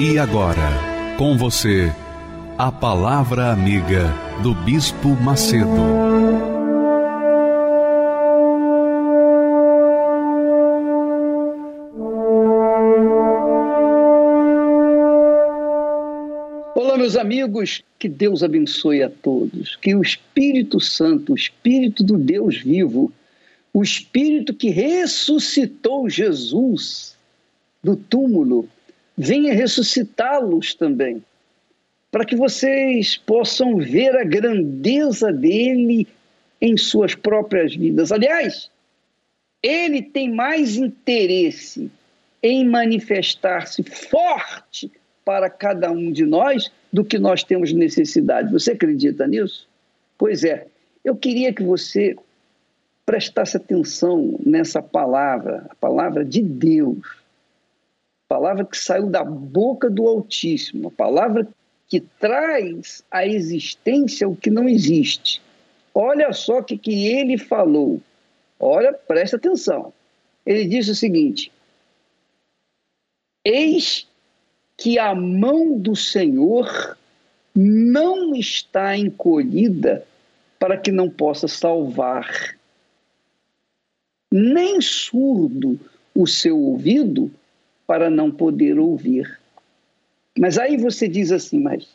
E agora, com você, a Palavra Amiga do Bispo Macedo. Olá, meus amigos, que Deus abençoe a todos, que o Espírito Santo, o Espírito do Deus vivo, o Espírito que ressuscitou Jesus do túmulo, venha ressuscitá-los também, para que vocês possam ver a grandeza dele em suas próprias vidas. Aliás, ele tem mais interesse em manifestar-se forte para cada um de nós do que nós temos necessidade. Você acredita nisso? Pois é, eu queria que você prestasse atenção nessa palavra, a palavra de Deus palavra que saiu da boca do Altíssimo, a palavra que traz à existência o que não existe. Olha só o que, que ele falou. Olha, presta atenção. Ele disse o seguinte: Eis que a mão do Senhor não está encolhida para que não possa salvar, nem surdo o seu ouvido para não poder ouvir. Mas aí você diz assim, mas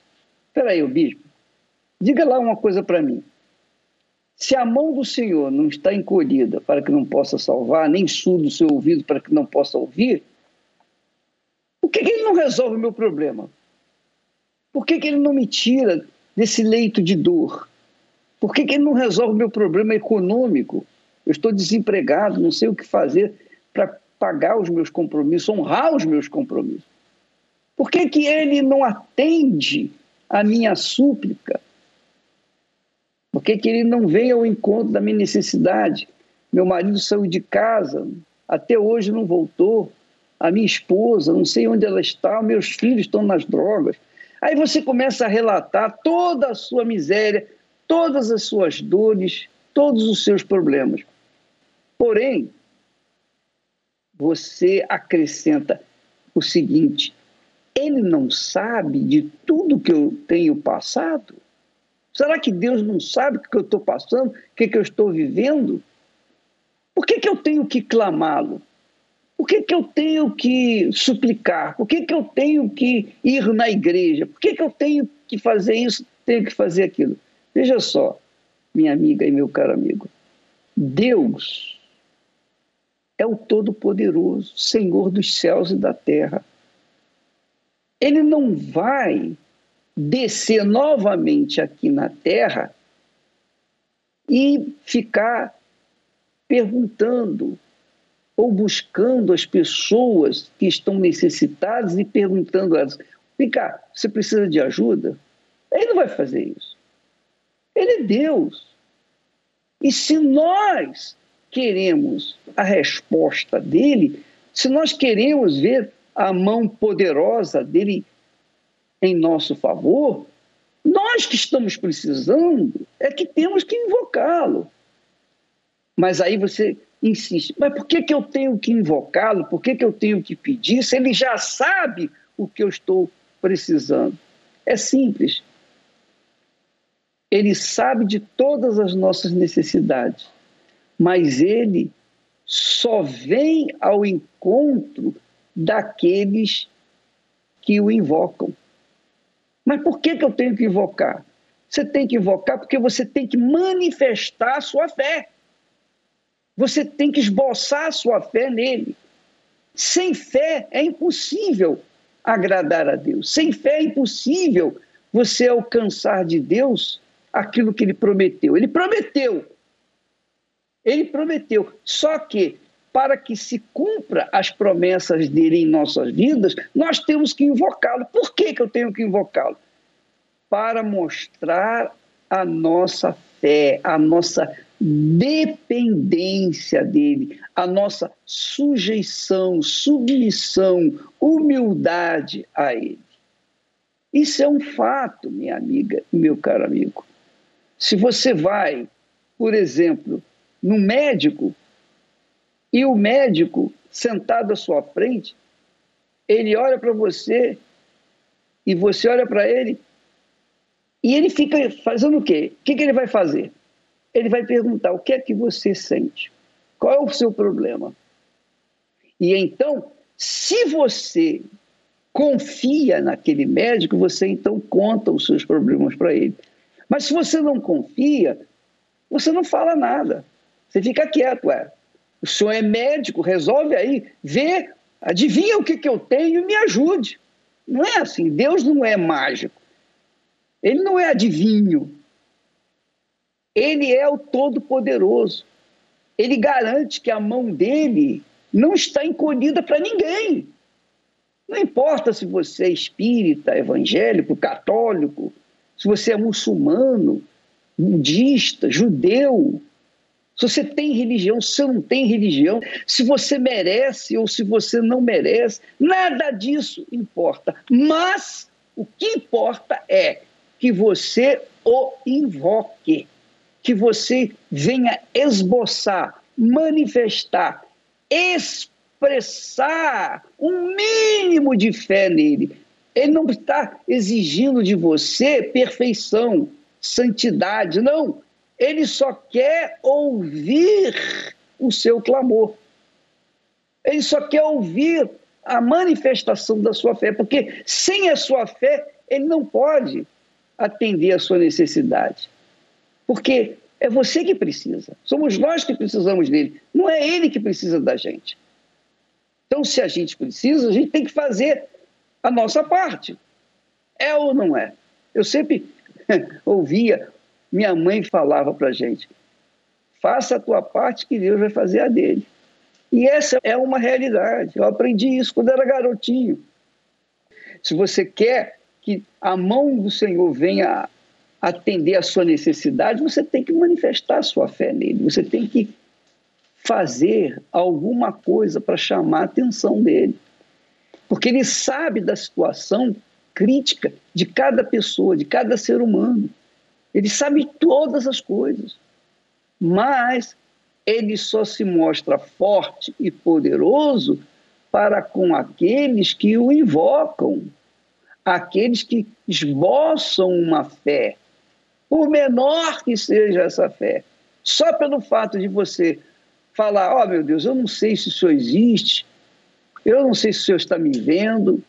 espera aí, bispo, diga lá uma coisa para mim. Se a mão do Senhor não está encolhida para que não possa salvar, nem surdo o seu ouvido para que não possa ouvir, por que, que ele não resolve o meu problema? Por que, que ele não me tira desse leito de dor? Por que, que ele não resolve o meu problema econômico? Eu estou desempregado, não sei o que fazer para pagar os meus compromissos, honrar os meus compromissos? Por que, que ele não atende a minha súplica? Por que, que ele não vem ao encontro da minha necessidade? Meu marido saiu de casa, até hoje não voltou. A minha esposa, não sei onde ela está, meus filhos estão nas drogas. Aí você começa a relatar toda a sua miséria, todas as suas dores, todos os seus problemas. Porém, você acrescenta o seguinte: ele não sabe de tudo que eu tenho passado? Será que Deus não sabe o que eu estou passando, o que, que eu estou vivendo? Por que, que eu tenho que clamá-lo? Por que, que eu tenho que suplicar? Por que, que eu tenho que ir na igreja? Por que, que eu tenho que fazer isso, tenho que fazer aquilo? Veja só, minha amiga e meu caro amigo, Deus é o Todo-Poderoso, Senhor dos céus e da terra. Ele não vai descer novamente aqui na terra e ficar perguntando ou buscando as pessoas que estão necessitadas e perguntando a elas: vem cá, você precisa de ajuda? Ele não vai fazer isso. Ele é Deus. E se nós queremos a resposta dele, se nós queremos ver a mão poderosa dele em nosso favor, nós que estamos precisando é que temos que invocá-lo. Mas aí você insiste, mas por que, que eu tenho que invocá-lo? Por que, que eu tenho que pedir se ele já sabe o que eu estou precisando? É simples. Ele sabe de todas as nossas necessidades mas ele só vem ao encontro daqueles que o invocam. Mas por que, que eu tenho que invocar? Você tem que invocar porque você tem que manifestar a sua fé. Você tem que esboçar a sua fé nele. Sem fé é impossível agradar a Deus. Sem fé é impossível você alcançar de Deus aquilo que ele prometeu. Ele prometeu ele prometeu. Só que para que se cumpra as promessas dele em nossas vidas, nós temos que invocá-lo. Por que, que eu tenho que invocá-lo? Para mostrar a nossa fé, a nossa dependência dele, a nossa sujeição, submissão, humildade a ele. Isso é um fato, minha amiga meu caro amigo. Se você vai, por exemplo, no médico, e o médico, sentado à sua frente, ele olha para você e você olha para ele e ele fica fazendo o quê? O que, que ele vai fazer? Ele vai perguntar: o que é que você sente? Qual é o seu problema? E então, se você confia naquele médico, você então conta os seus problemas para ele. Mas se você não confia, você não fala nada. Você fica quieto, é. O senhor é médico, resolve aí, vê, adivinha o que, que eu tenho e me ajude. Não é assim. Deus não é mágico. Ele não é adivinho. Ele é o Todo-Poderoso. Ele garante que a mão dele não está encolhida para ninguém. Não importa se você é espírita, evangélico, católico, se você é muçulmano, budista, judeu, se você tem religião, se você não tem religião, se você merece ou se você não merece, nada disso importa. Mas o que importa é que você o invoque, que você venha esboçar, manifestar, expressar um mínimo de fé nele. Ele não está exigindo de você perfeição, santidade, não. Ele só quer ouvir o seu clamor. Ele só quer ouvir a manifestação da sua fé, porque sem a sua fé, ele não pode atender a sua necessidade. Porque é você que precisa, somos nós que precisamos dele, não é ele que precisa da gente. Então, se a gente precisa, a gente tem que fazer a nossa parte. É ou não é? Eu sempre ouvia, minha mãe falava para a gente: faça a tua parte que Deus vai fazer a dele. E essa é uma realidade. Eu aprendi isso quando era garotinho. Se você quer que a mão do Senhor venha atender a sua necessidade, você tem que manifestar a sua fé nele, você tem que fazer alguma coisa para chamar a atenção dele. Porque ele sabe da situação crítica de cada pessoa, de cada ser humano. Ele sabe todas as coisas. Mas ele só se mostra forte e poderoso para com aqueles que o invocam aqueles que esboçam uma fé, por menor que seja essa fé. Só pelo fato de você falar: Ó oh, meu Deus, eu não sei se o Senhor existe, eu não sei se o Senhor está me vendo,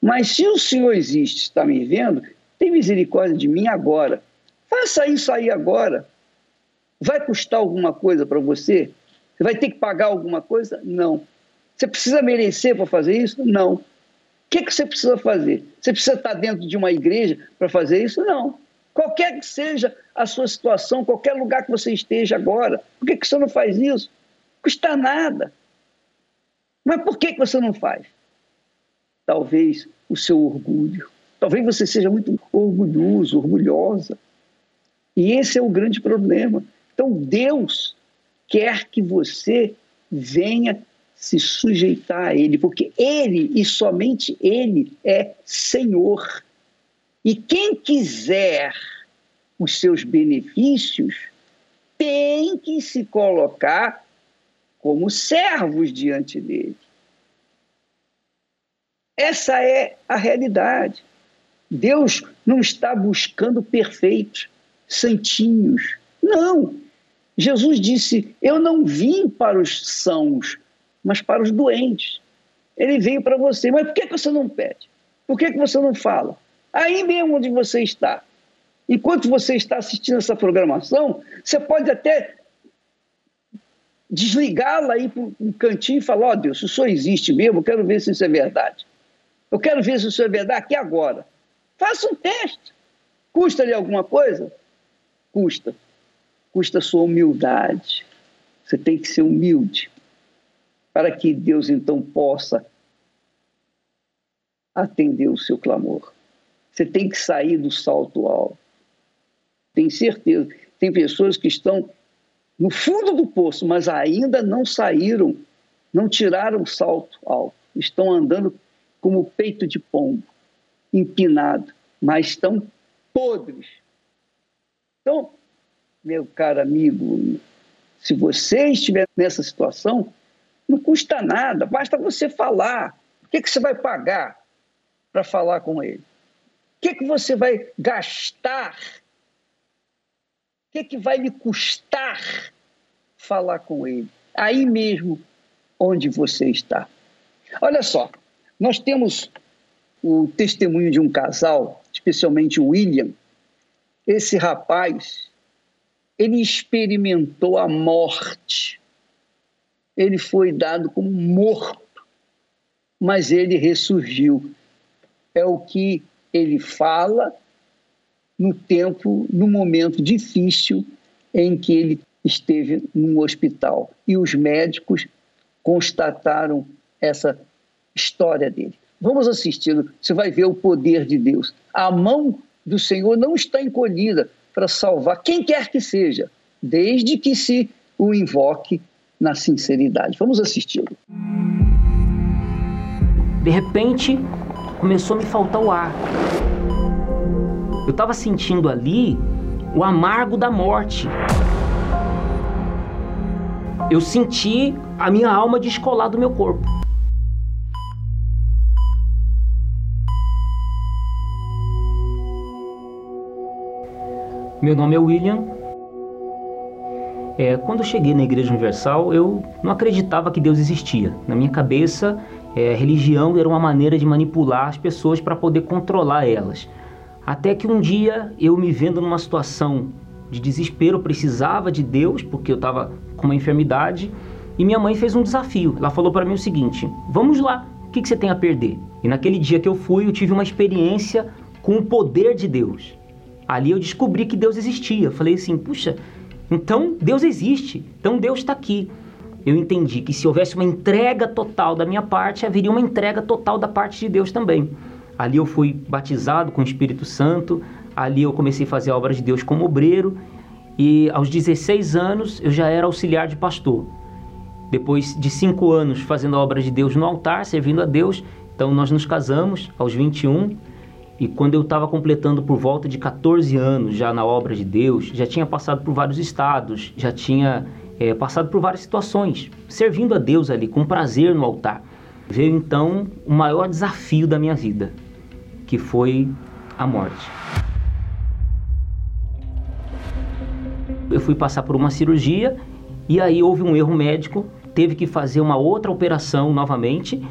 mas se o Senhor existe, está me vendo, tem misericórdia de mim agora. Faça isso aí agora. Vai custar alguma coisa para você? Você vai ter que pagar alguma coisa? Não. Você precisa merecer para fazer isso? Não que, que você precisa fazer? Você precisa estar dentro de uma igreja para fazer isso? Não. Qualquer que seja a sua situação, qualquer lugar que você esteja agora, por que, que você não faz isso? Custa nada. Mas por que, que você não faz? Talvez o seu orgulho. Talvez você seja muito orgulhoso, orgulhosa. E esse é o grande problema. Então, Deus quer que você venha se sujeitar a Ele, porque Ele e somente Ele é Senhor. E quem quiser os seus benefícios tem que se colocar como servos diante dele. Essa é a realidade. Deus não está buscando perfeitos, santinhos. Não. Jesus disse: Eu não vim para os sãos, mas para os doentes. Ele veio para você. Mas por que, você não pede? Por que, você não fala? Aí mesmo onde você está. Enquanto você está assistindo essa programação, você pode até desligá-la aí para um cantinho e falar: Ó oh, Deus, se o senhor existe mesmo, eu quero ver se isso é verdade. Eu quero ver se isso é verdade aqui agora. Faça um teste. Custa-lhe alguma coisa? Custa. Custa a sua humildade. Você tem que ser humilde. para que Deus então possa atender o seu clamor. Você tem que sair do salto alto. Tem certeza. Tem pessoas que estão no fundo do poço, mas ainda não saíram, não tiraram o salto alto. Estão andando como peito de pombo, empinado, mas estão podres. Então, meu caro amigo, se você estiver nessa situação, não custa nada, basta você falar. O que, que você vai pagar para falar com ele? O que, que você vai gastar? O que, que vai lhe custar falar com ele? Aí mesmo onde você está. Olha só, nós temos o testemunho de um casal, especialmente o William. Esse rapaz, ele experimentou a morte ele foi dado como morto, mas ele ressurgiu. É o que ele fala no tempo, no momento difícil em que ele esteve no hospital. E os médicos constataram essa história dele. Vamos assisti-lo, você vai ver o poder de Deus. A mão do Senhor não está encolhida para salvar quem quer que seja, desde que se o invoque na sinceridade. Vamos assisti-lo. De repente, começou a me faltar o ar. Eu estava sentindo ali o amargo da morte. Eu senti a minha alma descolar do meu corpo. Meu nome é William, é, quando eu cheguei na Igreja Universal, eu não acreditava que Deus existia. Na minha cabeça, é, religião era uma maneira de manipular as pessoas para poder controlar elas. Até que um dia, eu me vendo numa situação de desespero, precisava de Deus, porque eu estava com uma enfermidade, e minha mãe fez um desafio. Ela falou para mim o seguinte: vamos lá, o que, que você tem a perder? E naquele dia que eu fui, eu tive uma experiência com o poder de Deus. Ali eu descobri que Deus existia. Falei assim: puxa, então Deus existe, então Deus está aqui. Eu entendi que se houvesse uma entrega total da minha parte, haveria uma entrega total da parte de Deus também. Ali eu fui batizado com o Espírito Santo, ali eu comecei a fazer a obra de Deus como obreiro e aos 16 anos eu já era auxiliar de pastor. Depois de cinco anos fazendo a obra de Deus no altar, servindo a Deus, então nós nos casamos aos 21 e quando eu estava completando por volta de 14 anos já na obra de Deus, já tinha passado por vários estados, já tinha é, passado por várias situações, servindo a Deus ali com prazer no altar. Veio então o maior desafio da minha vida, que foi a morte. Eu fui passar por uma cirurgia e aí houve um erro médico, teve que fazer uma outra operação novamente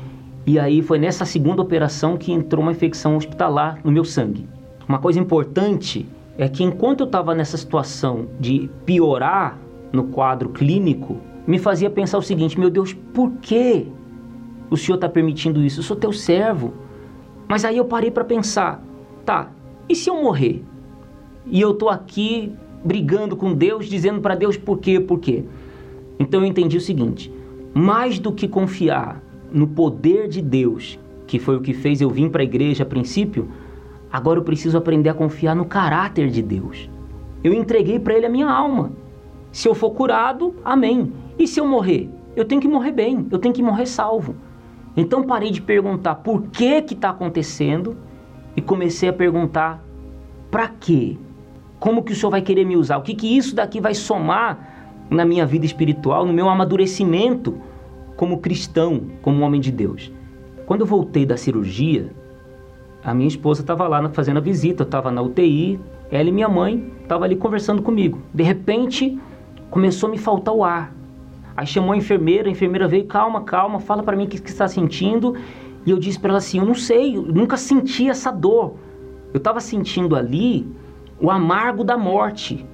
e aí foi nessa segunda operação que entrou uma infecção hospitalar no meu sangue. Uma coisa importante é que enquanto eu estava nessa situação de piorar no quadro clínico, me fazia pensar o seguinte: meu Deus, por que o Senhor está permitindo isso? Eu sou teu servo. Mas aí eu parei para pensar: tá, e se eu morrer? E eu estou aqui brigando com Deus, dizendo para Deus por quê, por quê? Então eu entendi o seguinte: mais do que confiar no poder de Deus, que foi o que fez eu vir para a igreja a princípio, agora eu preciso aprender a confiar no caráter de Deus. Eu entreguei para Ele a minha alma. Se eu for curado, amém. E se eu morrer? Eu tenho que morrer bem, eu tenho que morrer salvo. Então parei de perguntar por que que está acontecendo e comecei a perguntar para quê? Como que o Senhor vai querer me usar? O que que isso daqui vai somar na minha vida espiritual, no meu amadurecimento? Como cristão, como homem de Deus. Quando eu voltei da cirurgia, a minha esposa estava lá fazendo a visita, eu estava na UTI, ela e minha mãe estavam ali conversando comigo. De repente, começou a me faltar o ar. Aí chamou a enfermeira, a enfermeira veio, calma, calma, fala para mim o que, que está sentindo. E eu disse para ela assim, eu não sei, eu nunca senti essa dor. Eu estava sentindo ali o amargo da morte.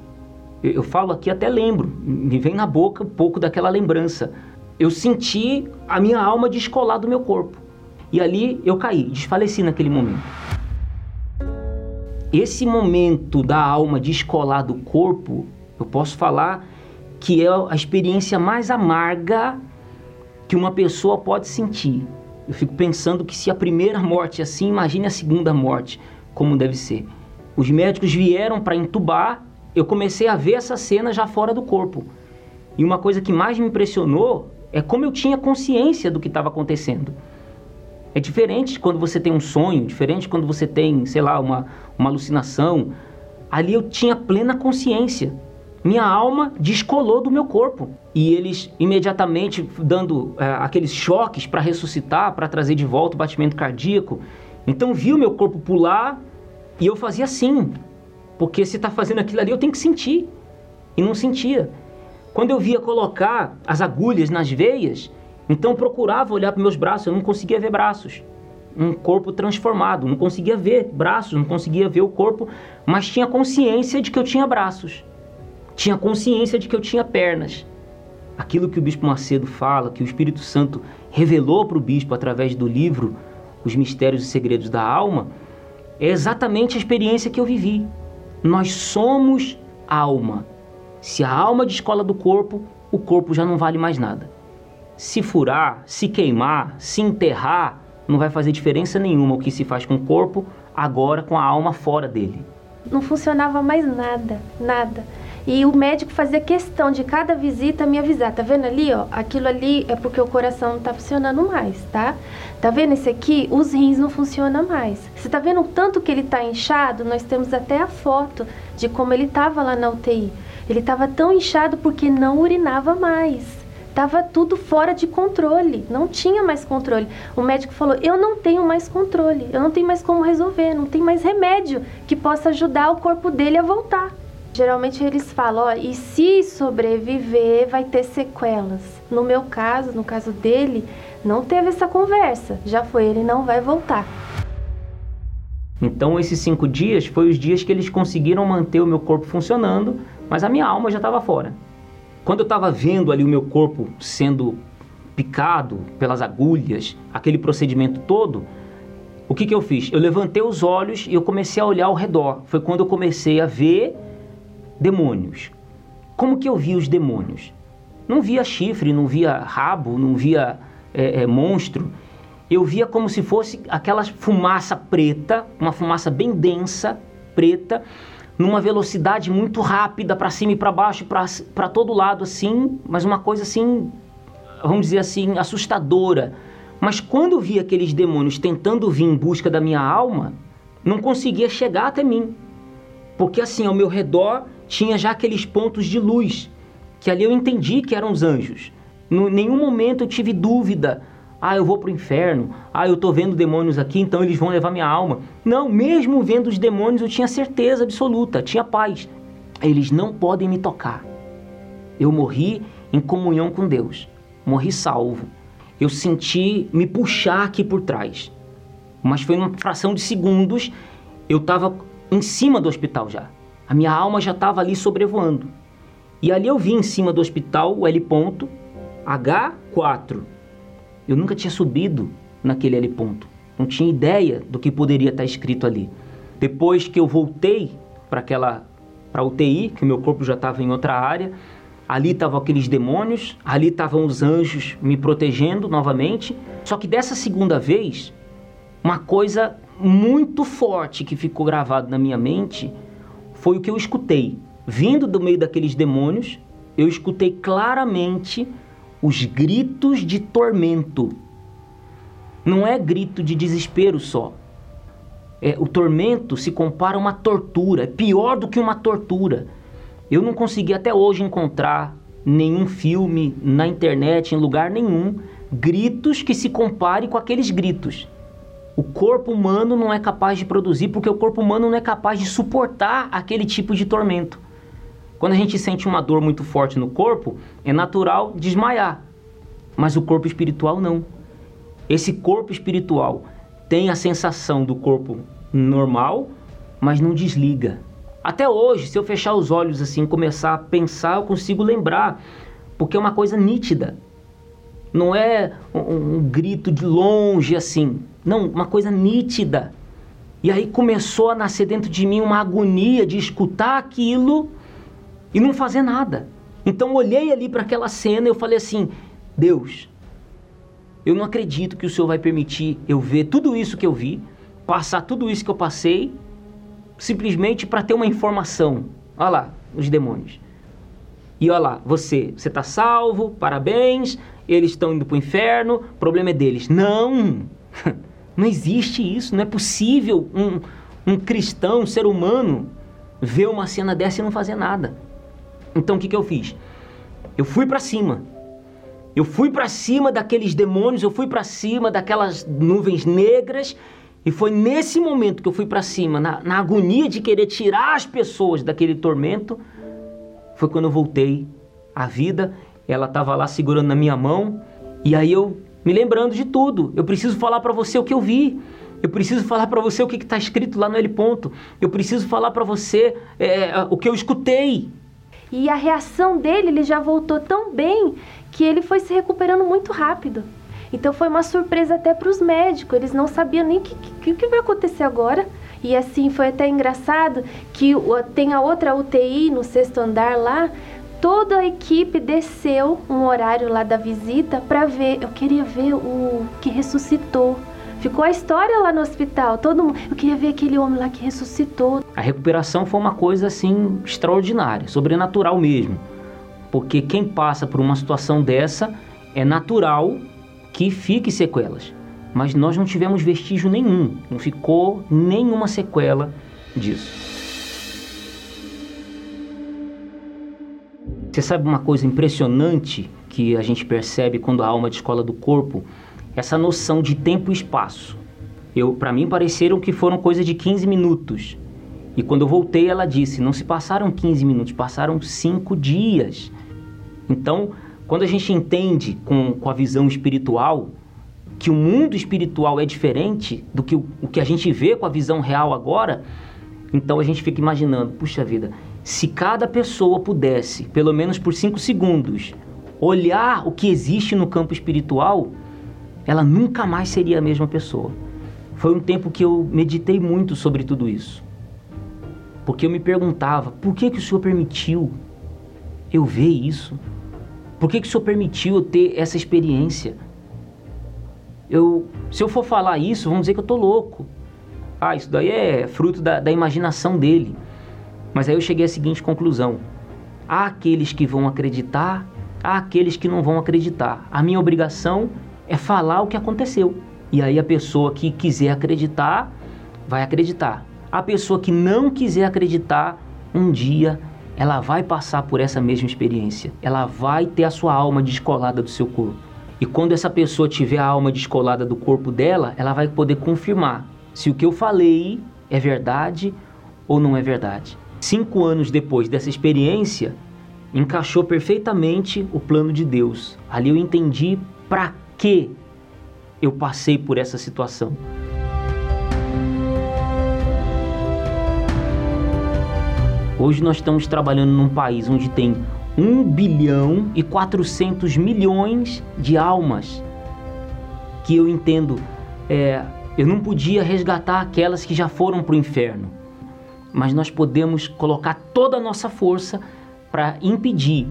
Eu, eu falo aqui até lembro, me vem na boca um pouco daquela lembrança eu senti a minha alma descolar do meu corpo. E ali eu caí, desfaleci naquele momento. Esse momento da alma descolar do corpo, eu posso falar que é a experiência mais amarga que uma pessoa pode sentir. Eu fico pensando que se a primeira morte é assim, imagine a segunda morte, como deve ser. Os médicos vieram para entubar, eu comecei a ver essa cena já fora do corpo. E uma coisa que mais me impressionou é como eu tinha consciência do que estava acontecendo. É diferente quando você tem um sonho, diferente quando você tem, sei lá, uma, uma alucinação. Ali eu tinha plena consciência. Minha alma descolou do meu corpo. E eles imediatamente dando é, aqueles choques para ressuscitar, para trazer de volta o batimento cardíaco. Então vi o meu corpo pular e eu fazia assim. Porque se está fazendo aquilo ali, eu tenho que sentir. E não sentia. Quando eu via colocar as agulhas nas veias, então procurava olhar para meus braços, eu não conseguia ver braços. Um corpo transformado, não conseguia ver braços, não conseguia ver o corpo, mas tinha consciência de que eu tinha braços. Tinha consciência de que eu tinha pernas. Aquilo que o bispo Macedo fala, que o Espírito Santo revelou para o bispo através do livro Os Mistérios e Segredos da Alma, é exatamente a experiência que eu vivi. Nós somos alma. Se a alma descola do corpo, o corpo já não vale mais nada se furar, se queimar, se enterrar, não vai fazer diferença nenhuma o que se faz com o corpo, agora com a alma fora dele. Não funcionava mais nada, nada. E o médico fazia questão de cada visita me avisar. Tá vendo ali, ó? Aquilo ali é porque o coração não tá funcionando mais, tá? Tá vendo esse aqui? Os rins não funcionam mais. Você tá vendo o tanto que ele tá inchado? Nós temos até a foto de como ele tava lá na UTI. Ele tava tão inchado porque não urinava mais. Tava tudo fora de controle, não tinha mais controle. O médico falou: "Eu não tenho mais controle, eu não tenho mais como resolver, não tem mais remédio que possa ajudar o corpo dele a voltar". Geralmente eles falam: "Ó, e se sobreviver, vai ter sequelas". No meu caso, no caso dele, não teve essa conversa. Já foi, ele não vai voltar. Então esses cinco dias foi os dias que eles conseguiram manter o meu corpo funcionando, mas a minha alma já estava fora. Quando eu estava vendo ali o meu corpo sendo picado pelas agulhas, aquele procedimento todo, o que, que eu fiz? Eu levantei os olhos e eu comecei a olhar ao redor. Foi quando eu comecei a ver demônios. Como que eu vi os demônios? Não via chifre, não via rabo, não via é, é, monstro. Eu via como se fosse aquela fumaça preta, uma fumaça bem densa, preta, numa velocidade muito rápida para cima e para baixo, para todo lado assim, mas uma coisa assim, vamos dizer assim, assustadora. Mas quando eu vi aqueles demônios tentando vir em busca da minha alma, não conseguia chegar até mim. Porque assim, ao meu redor tinha já aqueles pontos de luz, que ali eu entendi que eram os anjos. Em nenhum momento eu tive dúvida ah, eu vou para o inferno. Ah, eu estou vendo demônios aqui, então eles vão levar minha alma. Não, mesmo vendo os demônios, eu tinha certeza absoluta, tinha paz. Eles não podem me tocar. Eu morri em comunhão com Deus. Morri salvo. Eu senti me puxar aqui por trás. Mas foi uma fração de segundos. Eu estava em cima do hospital já. A minha alma já estava ali sobrevoando. E ali eu vi em cima do hospital o L ponto H4 eu nunca tinha subido naquele L ponto. Não tinha ideia do que poderia estar escrito ali. Depois que eu voltei para aquela para UTI, que meu corpo já estava em outra área, ali estavam aqueles demônios, ali estavam os anjos me protegendo novamente. Só que dessa segunda vez, uma coisa muito forte que ficou gravado na minha mente foi o que eu escutei. Vindo do meio daqueles demônios, eu escutei claramente os gritos de tormento. Não é grito de desespero só. É, o tormento se compara a uma tortura, é pior do que uma tortura. Eu não consegui até hoje encontrar nenhum filme na internet, em lugar nenhum, gritos que se compare com aqueles gritos. O corpo humano não é capaz de produzir porque o corpo humano não é capaz de suportar aquele tipo de tormento. Quando a gente sente uma dor muito forte no corpo, é natural desmaiar. Mas o corpo espiritual não. Esse corpo espiritual tem a sensação do corpo normal, mas não desliga. Até hoje, se eu fechar os olhos assim, começar a pensar, eu consigo lembrar, porque é uma coisa nítida. Não é um, um grito de longe assim, não, uma coisa nítida. E aí começou a nascer dentro de mim uma agonia de escutar aquilo e não fazer nada. Então olhei ali para aquela cena e eu falei assim: Deus, eu não acredito que o Senhor vai permitir eu ver tudo isso que eu vi, passar tudo isso que eu passei, simplesmente para ter uma informação. Olha lá, os demônios. E olha lá, você, você está salvo, parabéns, eles estão indo para o inferno, o problema é deles. Não! Não existe isso, não é possível um, um cristão, um ser humano, ver uma cena dessa e não fazer nada. Então o que, que eu fiz? Eu fui para cima. Eu fui para cima daqueles demônios, eu fui para cima daquelas nuvens negras. E foi nesse momento que eu fui para cima, na, na agonia de querer tirar as pessoas daquele tormento, foi quando eu voltei à vida. Ela estava lá segurando na minha mão. E aí eu me lembrando de tudo. Eu preciso falar para você o que eu vi. Eu preciso falar para você o que está escrito lá no L ponto. Eu preciso falar para você é, o que eu escutei. E a reação dele, ele já voltou tão bem que ele foi se recuperando muito rápido. Então foi uma surpresa até para os médicos, eles não sabiam nem o que, que, que, vai acontecer agora. E assim foi até engraçado que tem a outra UTI no sexto andar lá. Toda a equipe desceu um horário lá da visita para ver. Eu queria ver o que ressuscitou. Ficou a história lá no hospital. Todo mundo, eu queria ver aquele homem lá que ressuscitou. A recuperação foi uma coisa assim extraordinária, sobrenatural mesmo. Porque quem passa por uma situação dessa é natural que fique sequelas. Mas nós não tivemos vestígio nenhum, não ficou nenhuma sequela disso. Você sabe uma coisa impressionante que a gente percebe quando a alma descola do corpo? Essa noção de tempo e espaço. Eu, para mim, pareceram que foram coisa de 15 minutos. E quando eu voltei, ela disse: não se passaram 15 minutos, passaram 5 dias. Então, quando a gente entende com, com a visão espiritual que o mundo espiritual é diferente do que o, o que a gente vê com a visão real agora, então a gente fica imaginando: puxa vida, se cada pessoa pudesse, pelo menos por 5 segundos, olhar o que existe no campo espiritual, ela nunca mais seria a mesma pessoa. Foi um tempo que eu meditei muito sobre tudo isso. Porque eu me perguntava, por que, que o Senhor permitiu eu ver isso? Por que, que o Senhor permitiu eu ter essa experiência? Eu, se eu for falar isso, vão dizer que eu tô louco. Ah, isso daí é fruto da, da imaginação dele. Mas aí eu cheguei à seguinte conclusão: há aqueles que vão acreditar, há aqueles que não vão acreditar. A minha obrigação é falar o que aconteceu. E aí a pessoa que quiser acreditar, vai acreditar. A pessoa que não quiser acreditar, um dia ela vai passar por essa mesma experiência. Ela vai ter a sua alma descolada do seu corpo. E quando essa pessoa tiver a alma descolada do corpo dela, ela vai poder confirmar se o que eu falei é verdade ou não é verdade. Cinco anos depois dessa experiência, encaixou perfeitamente o plano de Deus. Ali eu entendi para que eu passei por essa situação. Hoje nós estamos trabalhando num país onde tem 1 bilhão e 400 milhões de almas que eu entendo, é, eu não podia resgatar aquelas que já foram para o inferno, mas nós podemos colocar toda a nossa força para impedir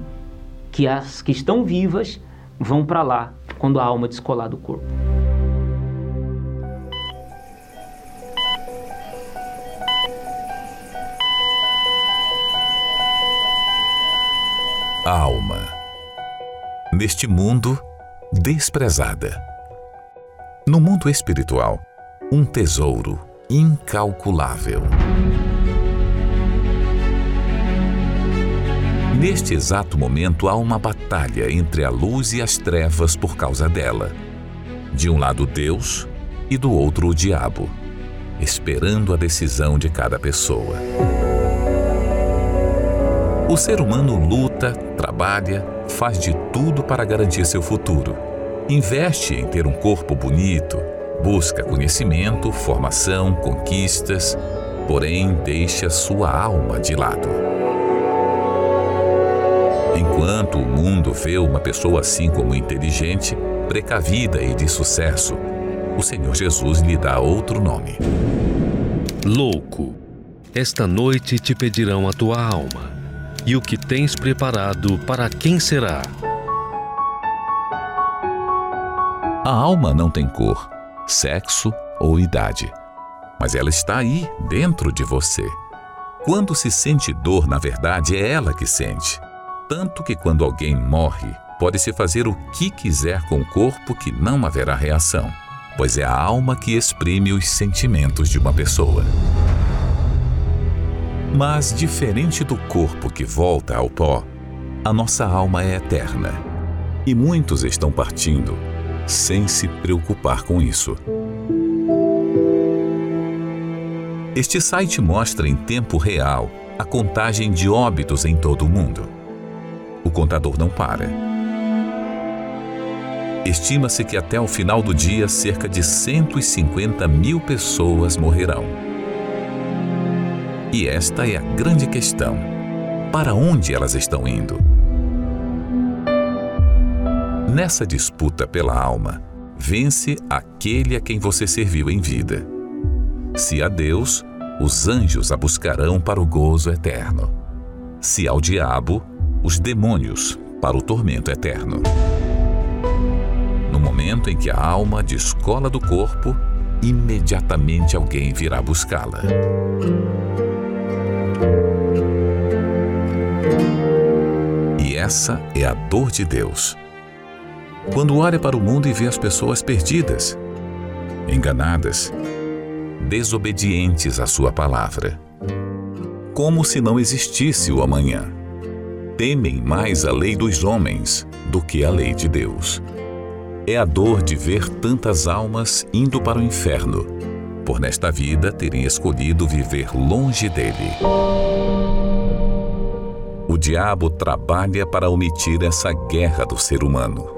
que as que estão vivas vão para lá quando a alma descolar do corpo. Alma. Neste mundo, desprezada. No mundo espiritual, um tesouro incalculável. Neste exato momento há uma batalha entre a luz e as trevas por causa dela. De um lado Deus e do outro o diabo, esperando a decisão de cada pessoa. O ser humano luta, trabalha, faz de tudo para garantir seu futuro. Investe em ter um corpo bonito, busca conhecimento, formação, conquistas, porém deixa sua alma de lado. Enquanto o mundo vê uma pessoa assim como inteligente, precavida e de sucesso, o Senhor Jesus lhe dá outro nome. Louco, esta noite te pedirão a tua alma, e o que tens preparado para quem será? A alma não tem cor, sexo ou idade, mas ela está aí, dentro de você. Quando se sente dor, na verdade, é ela que sente. Tanto que quando alguém morre, pode-se fazer o que quiser com o corpo que não haverá reação, pois é a alma que exprime os sentimentos de uma pessoa. Mas, diferente do corpo que volta ao pó, a nossa alma é eterna. E muitos estão partindo sem se preocupar com isso. Este site mostra em tempo real a contagem de óbitos em todo o mundo. O contador não para. Estima-se que até o final do dia cerca de 150 mil pessoas morrerão. E esta é a grande questão: para onde elas estão indo? Nessa disputa pela alma, vence aquele a quem você serviu em vida. Se a Deus, os anjos a buscarão para o gozo eterno. Se ao diabo, os demônios para o tormento eterno. No momento em que a alma descola do corpo, imediatamente alguém virá buscá-la. E essa é a dor de Deus. Quando olha para o mundo e vê as pessoas perdidas, enganadas, desobedientes à sua palavra. Como se não existisse o amanhã. Temem mais a lei dos homens do que a lei de Deus. É a dor de ver tantas almas indo para o inferno, por nesta vida terem escolhido viver longe dele. O diabo trabalha para omitir essa guerra do ser humano,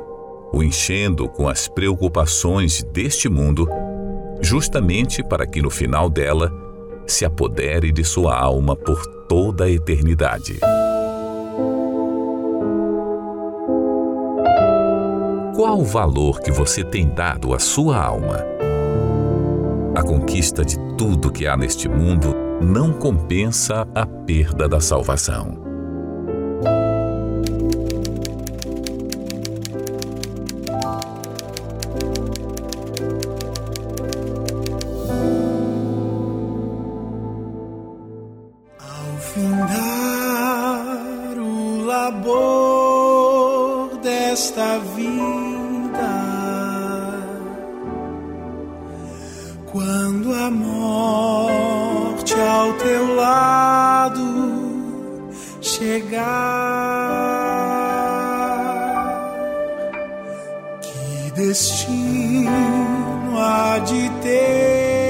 o enchendo com as preocupações deste mundo justamente para que no final dela se apodere de sua alma por toda a eternidade. Qual o valor que você tem dado à sua alma? A conquista de tudo que há neste mundo não compensa a perda da salvação. destino há de ter.